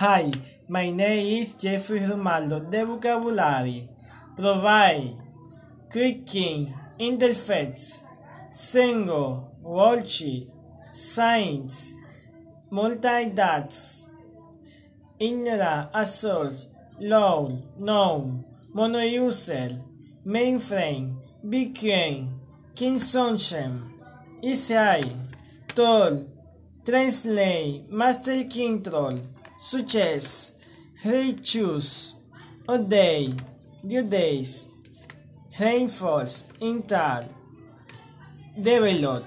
Hi, my name is Jeffrey Romaldo de Vocabulary. Provide, clicking, interface, single, worksheet, science, multi-dots, ignora, assource, load, known, monouser, mainframe, became, consumption, ECI, tool, translate, master control, rechoose, day, due days, reinforce, intal, develop,